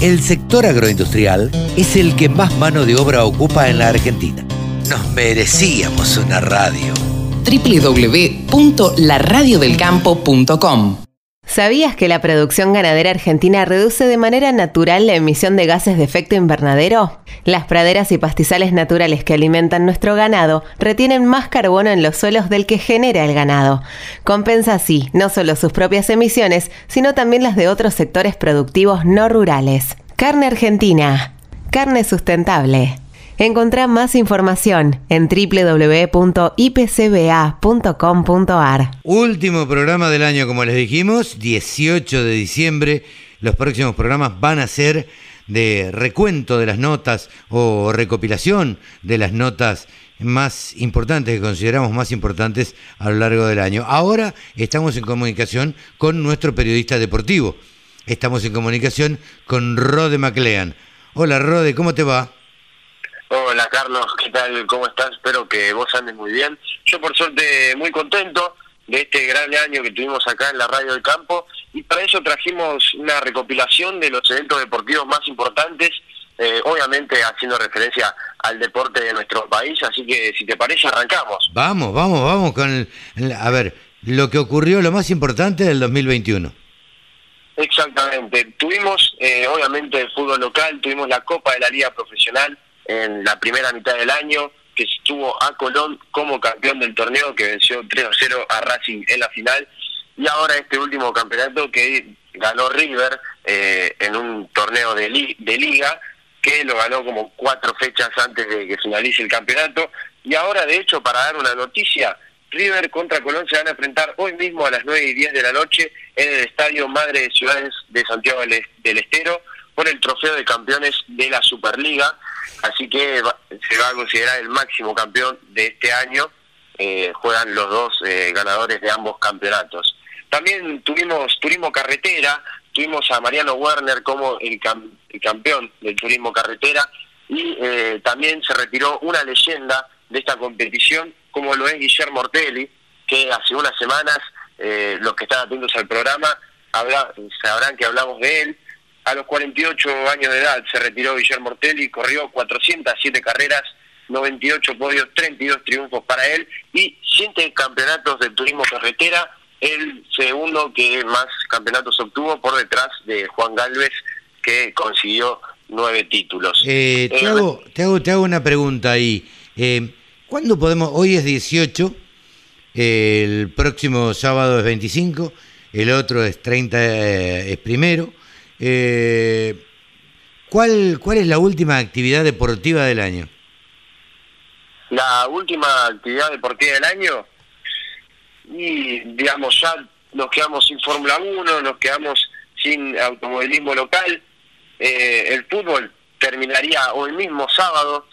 el sector agroindustrial es el que más mano de obra ocupa en la Argentina. Nos merecíamos una radio. www.laradiodelcampo.com ¿Sabías que la producción ganadera argentina reduce de manera natural la emisión de gases de efecto invernadero? Las praderas y pastizales naturales que alimentan nuestro ganado retienen más carbono en los suelos del que genera el ganado. Compensa así no solo sus propias emisiones, sino también las de otros sectores productivos no rurales. Carne Argentina. Carne sustentable. Encontrá más información en www.ipcba.com.ar. Último programa del año, como les dijimos, 18 de diciembre. Los próximos programas van a ser de recuento de las notas o recopilación de las notas más importantes, que consideramos más importantes a lo largo del año. Ahora estamos en comunicación con nuestro periodista deportivo. Estamos en comunicación con Rode MacLean. Hola Rode, ¿cómo te va? Hola Carlos, ¿qué tal? ¿Cómo estás? Espero que vos andes muy bien. Yo por suerte muy contento de este gran año que tuvimos acá en la Radio del Campo y para eso trajimos una recopilación de los eventos deportivos más importantes, eh, obviamente haciendo referencia al deporte de nuestro país, así que si te parece arrancamos. Vamos, vamos, vamos con, a ver, lo que ocurrió, lo más importante del 2021. Exactamente, tuvimos eh, obviamente el fútbol local, tuvimos la Copa de la Liga Profesional, en la primera mitad del año, que estuvo a Colón como campeón del torneo, que venció 3 a 0 a Racing en la final, y ahora este último campeonato que ganó River eh, en un torneo de, de liga, que lo ganó como cuatro fechas antes de que finalice el campeonato, y ahora de hecho para dar una noticia, River contra Colón se van a enfrentar hoy mismo a las 9 y 10 de la noche en el Estadio Madre de Ciudades de Santiago del Estero por el trofeo de campeones de la Superliga así que se va a considerar el máximo campeón de este año. Eh, juegan los dos eh, ganadores de ambos campeonatos. También tuvimos turismo carretera, tuvimos a Mariano Werner como el, campeón del turismo carretera y eh, también se retiró una leyenda de esta competición como lo es Guillermo Ortelli, que hace unas semanas los que están atentos al programa sabrán que hablamos de él a los 48 años de edad se retiró Guillermo Ortelli, corrió 407 carreras, 98 podios, 32 triunfos para él y 7 campeonatos de turismo carretera, el segundo que más campeonatos obtuvo por detrás de Juan Galvez, que consiguió nueve títulos. Eh, te, eh, hago, te, hago, te hago una pregunta ahí. Eh, ¿Cuándo podemos? Hoy es 18, el próximo sábado es 25, el otro es 30, es primero. Eh, ¿cuál, ¿Cuál es la última actividad deportiva del año? La última actividad deportiva del año, y digamos, ya nos quedamos sin Fórmula 1, nos quedamos sin automovilismo local. Eh, el fútbol terminaría hoy mismo, sábado.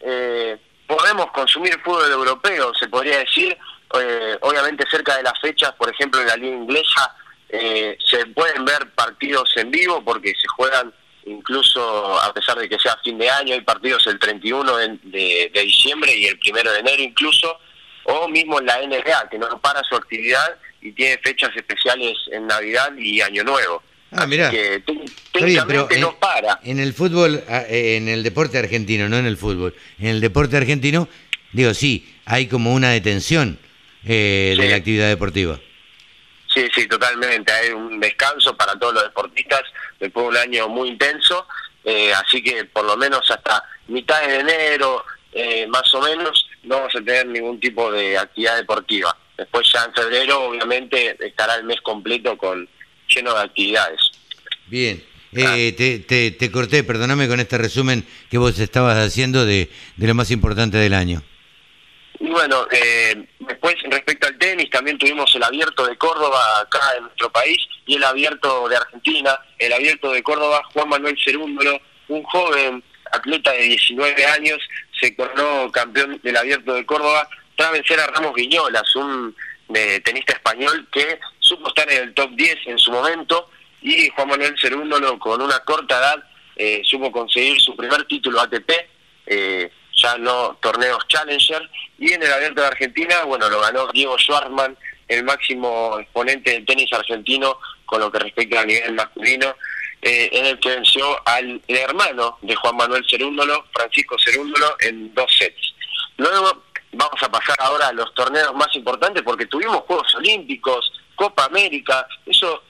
Eh, podemos consumir fútbol europeo, se podría decir, eh, obviamente cerca de las fechas, por ejemplo en la liga inglesa eh, se pueden ver partidos en vivo porque se juegan incluso a pesar de que sea fin de año, hay partidos el 31 de, diciembre y el 1 de enero incluso, o mismo en la NBA, que no para su actividad y tiene fechas especiales en Navidad y Año Nuevo. Ah, mira. No para. En el fútbol, ah, eh, en el deporte argentino, no en el fútbol, en el deporte argentino, digo, sí, hay como una detención eh, de la actividad deportiva. Sí, sí, totalmente. Hay un descanso para todos los deportistas después de un año muy intenso, eh, así que por lo menos hasta mitad de enero, eh, más o menos, no vamos a tener ningún tipo de actividad deportiva. Después ya en febrero, obviamente, estará el mes completo con lleno de actividades. Bien. Eh, ah. te, te, corté, perdóname con este resumen que vos estabas haciendo de, de lo más importante del año. Bueno, eh, después respecto al tenis, también tuvimos el abierto de Córdoba acá en nuestro país y el abierto de Argentina. El abierto de Córdoba, Juan Manuel Cerúndolo, un joven atleta de 19 años, se coronó campeón del abierto de Córdoba tras vencer a Ramos Viñolas, un eh, tenista español que supo estar en el top 10 en su momento y Juan Manuel Cerúndolo con una corta edad eh, supo conseguir su primer título ATP. Eh, ya no torneos Challenger. Y en el Abierto de Argentina, bueno, lo ganó Diego Schwartzman, el máximo exponente del tenis argentino con lo que respecta al nivel masculino. eh, en el que venció al hermano de Juan Manuel Cerúndolo, Francisco Cerúndolo, en dos sets. Luego vamos a pasar ahora a los torneos más importantes porque tuvimos Juegos Olímpicos, Copa América, eso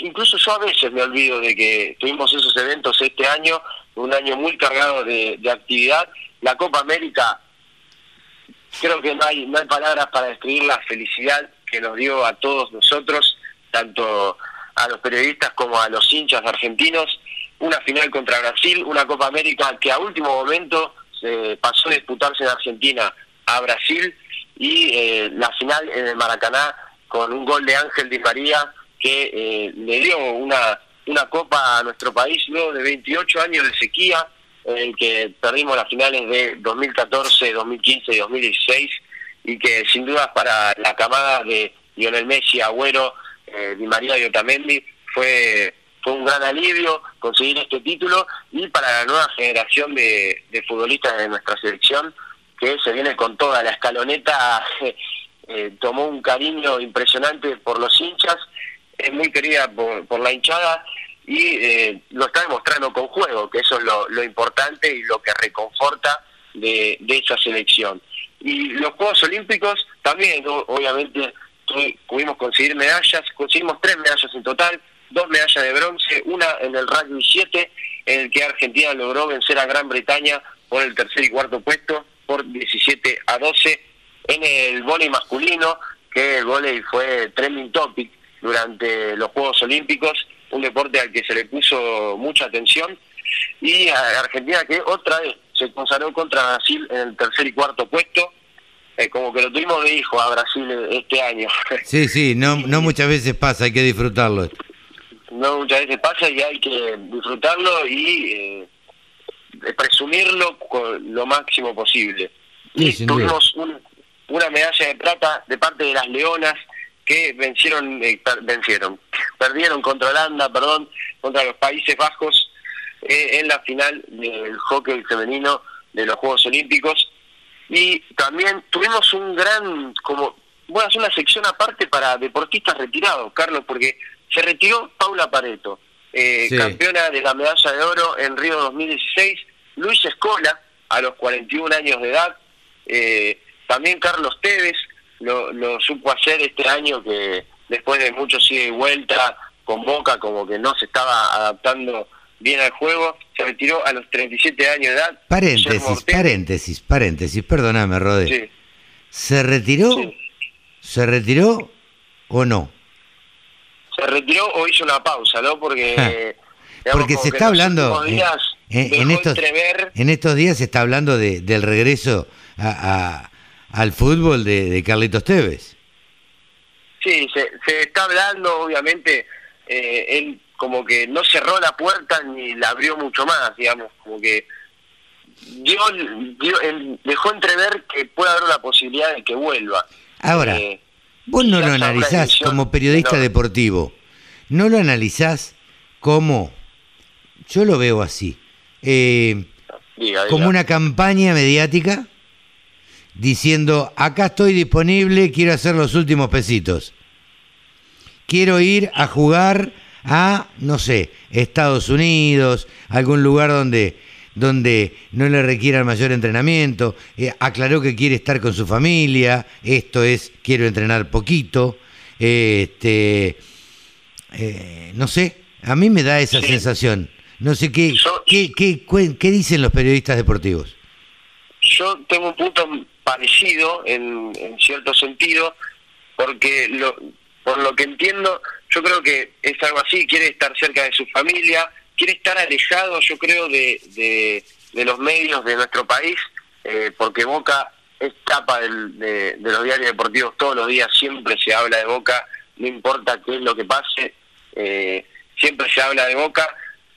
incluso yo a veces me olvido de que tuvimos esos eventos este año, un año muy cargado de, actividad. La Copa América, creo que no hay, no hay palabras para describir la felicidad que nos dio a todos nosotros, tanto a los periodistas como a los hinchas argentinos. Una final contra Brasil, una Copa América que a último momento se pasó a disputarse en Argentina a Brasil y eh, la final en el Maracaná con un gol de Ángel Di María que eh, le dio una, una copa a nuestro país luego de 28 años de sequía, en el que perdimos las finales de 2014, 2015 y 2016, y que sin duda para la camada de Lionel Messi, Agüero, eh, Di María y Otamendi fue fue un gran alivio conseguir este título y para la nueva generación de, futbolistas de nuestra selección que se viene con toda la escaloneta eh, tomó un cariño impresionante por los hinchas. Es muy querida por, la hinchada y eh, lo está demostrando con juego, que eso es lo, importante y lo que reconforta de, esa selección. Y los Juegos Olímpicos también, obviamente, pudimos conseguir medallas, conseguimos tres medallas en total, dos medallas de bronce, una en el rugby 7, en el que Argentina logró vencer a Gran Bretaña por el tercer y cuarto puesto, por 17 a 12, en el vóley masculino, que el vóley fue trending topic durante los Juegos Olímpicos, un deporte al que se le puso mucha atención, y a Argentina que otra vez se consagró contra Brasil en el tercer y cuarto puesto, eh, como que lo tuvimos de hijo a Brasil este año. Sí, sí, no, no muchas veces pasa, hay que disfrutarlo. No muchas veces pasa y hay que disfrutarlo y eh, presumirlo con lo máximo posible. y tuvimos una medalla de plata de parte de las Leonas que vencieron, eh, vencieron, perdieron contra Holanda, perdón, contra los Países Bajos eh, en la final del hockey femenino de los Juegos Olímpicos. Y también tuvimos un gran, como, voy a hacer una sección aparte para deportistas retirados, Carlos, porque se retiró Paula Pareto, eh, campeona de la medalla de oro en Río 2016, Luis Escola, a los 41 años de edad, también Carlos Tevez, lo, lo supo hacer este año que después de mucho sigue y vuelta con Boca como que no se estaba adaptando bien al juego, se retiró a los 37 años de edad. Paréntesis, paréntesis, paréntesis, perdóname, Rodé. ¿Se retiró? ¿Se retiró o no? Se retiró o hizo una pausa, ¿no? Porque... Porque se está hablando... en, estos, en estos días se está hablando de, del regreso a al fútbol de, Carlitos Tevez. Sí, se, está hablando, obviamente, eh, él como que no cerró la puerta ni la abrió mucho más, digamos, como que dio, dejó entrever que puede haber una posibilidad de que vuelva. Ahora, eh, vos no lo analizás como periodista deportivo, no lo analizás como, yo lo veo así, eh, como una campaña mediática diciendo, acá estoy disponible, quiero hacer los últimos pesitos. Quiero ir a jugar a, no sé, Estados Unidos, algún lugar donde, donde no le requiera el mayor entrenamiento. Eh, aclaró que quiere estar con su familia, esto es, quiero entrenar poquito. este, eh, no sé, a mí me da esa sensación. No sé qué, qué, qué, qué dicen los periodistas deportivos. Yo tengo un punto parecido en, cierto sentido, porque lo, por lo que entiendo, yo creo que es algo así, quiere estar cerca de su familia, quiere estar alejado, yo creo, de, de, los medios de nuestro país, eh, porque Boca es tapa de, los diarios deportivos todos los días, siempre se habla de Boca, no importa qué es lo que pase, eh, siempre se habla de Boca,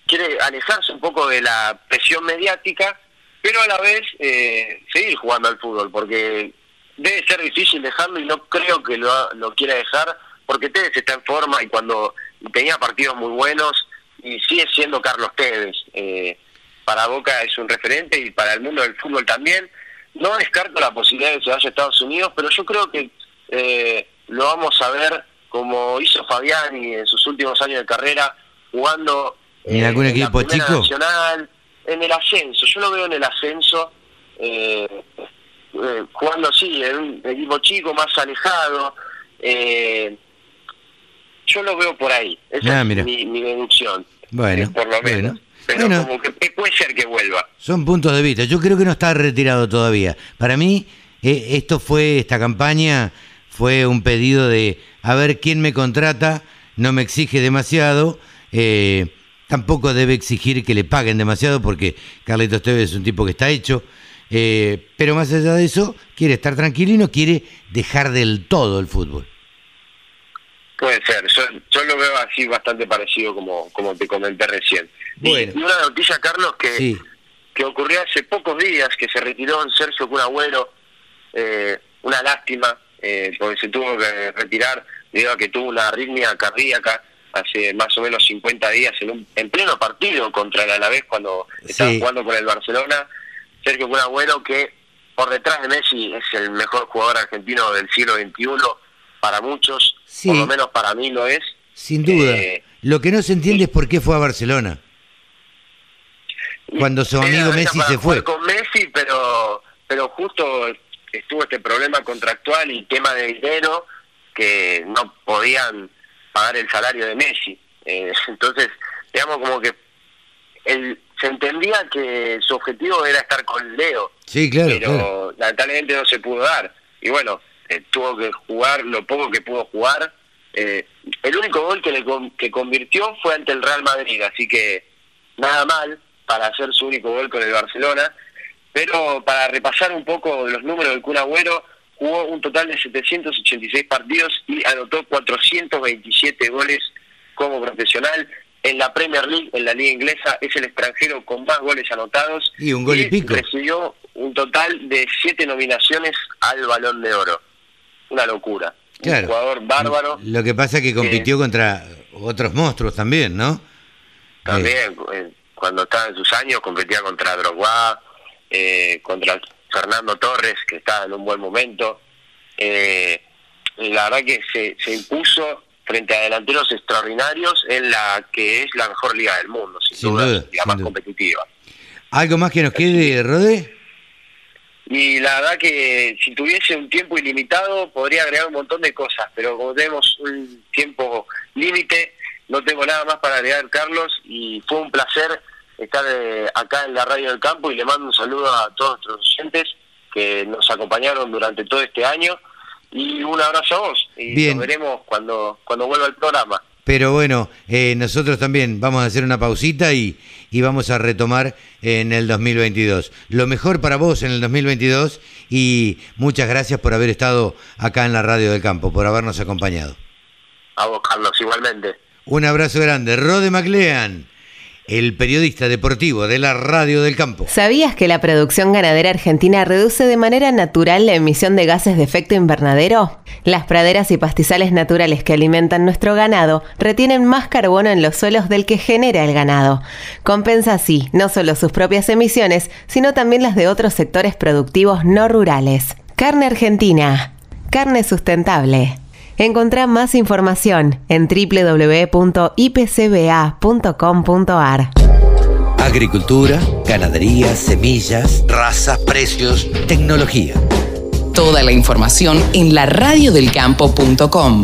quiere alejarse un poco de la presión mediática pero a la vez eh, seguir jugando al fútbol, porque debe ser difícil dejarlo y no creo que lo, lo quiera dejar, porque Tevez está en forma y cuando tenía partidos muy buenos y sigue siendo Carlos Tevez. Eh, para Boca es un referente y para el mundo del fútbol también. No descarto la posibilidad de que se vaya a Estados Unidos, pero yo creo que eh, lo vamos a ver como hizo Fabiani en sus últimos años de carrera, jugando ¿En algún la equipo Primera chico? Nacional, en el ascenso, yo lo veo en el ascenso, eh, eh, jugando así, en un equipo chico, más alejado. eh, yo lo veo por ahí, esa Ah, es mi, mi deducción. Bueno, eh, por lo menos. bueno. Pero Bueno. como que, que puede ser que vuelva. Son puntos de vista. Yo creo que no está retirado todavía. Para mí, eh, esto fue, esta campaña fue un pedido de a ver quién me contrata, no me exige demasiado, eh, tampoco debe exigir que le paguen demasiado porque Carlitos Tevez es un tipo que está hecho. eh, pero más allá de eso, quiere estar tranquilo y no quiere dejar del todo el fútbol. Puede ser, yo, yo lo veo así bastante parecido como, como te comenté recién. Y- una noticia, Carlos, que, Sí. que ocurrió hace pocos días, que se retiró en Sergio Cunagüero, eh, una lástima, eh, porque se tuvo que retirar debido a que tuvo una arritmia cardíaca hace más o menos 50 días en, un, en pleno partido contra el Alavés cuando estaba Sí. jugando con el Barcelona. Sergio Cunagüero, que por detrás de Messi es el mejor jugador argentino del siglo XXI para muchos, Sí. por lo menos para mí lo es. Sin duda. Eh, Lo que no se entiende es por qué fue a Barcelona. Cuando su amigo Messi se fue. con Messi, pero pero justo estuvo este problema contractual y tema de dinero que no podían pagar el salario de Messi. Eh, entonces, digamos como que él se entendía que su objetivo era estar con Leo, Sí, claro, pero claro. lamentablemente no se pudo dar. Y bueno, eh, tuvo que jugar lo poco que pudo jugar. Eh, el único gol que, le con- que convirtió fue ante el Real Madrid, así que nada mal para hacer su único gol con el Barcelona. Pero para repasar un poco los números del Kun Agüero, jugó un total de 786 partidos y anotó 427 goles como profesional. En la Premier League, en la liga inglesa, es el extranjero con más goles anotados. Y un gol y pico. Recibió un total de siete nominaciones al Balón de Oro. Una locura. Claro. Un jugador bárbaro. Lo que pasa es que compitió contra otros monstruos también, ¿no? También, eh, cuando estaba en sus años, competía contra Drogba, eh, contra Fernando Torres, que estaba en un buen momento. Eh, la verdad que se, se impuso frente a delanteros extraordinarios en la que es la mejor liga del mundo, sin, Sin duda, la sin más duda. competitiva. ¿Algo más que nos quede, Rodé? Y la verdad que si tuviese un tiempo ilimitado podría agregar un montón de cosas, pero como tenemos un tiempo límite, no tengo nada más para agregar, Carlos, y fue un placer estar eh, acá en la Radio del Campo y le mando un saludo a todos nuestros oyentes que nos acompañaron durante todo este año y un abrazo a vos y Bien. nos veremos cuando, cuando vuelva el programa. Pero bueno, eh, nosotros también vamos a hacer una pausita y, y vamos a retomar en el 2022. Lo mejor para vos en el 2022 y muchas gracias por haber estado acá en la Radio del Campo, por habernos acompañado. A vos, Carlos, igualmente. Un abrazo grande. Rode MacLean, el periodista deportivo de la Radio del Campo. ¿Sabías que la producción ganadera argentina reduce de manera natural la emisión de gases de efecto invernadero? Las praderas y pastizales naturales que alimentan nuestro ganado retienen más carbono en los suelos del que genera el ganado. Compensa así no solo sus propias emisiones, sino también las de otros sectores productivos no rurales. Carne Argentina. Carne sustentable. Encontrá más información en www.ipcba.com.ar. Agricultura, ganadería, semillas, razas, precios, tecnología. Toda la información en laradiodelcampo.com.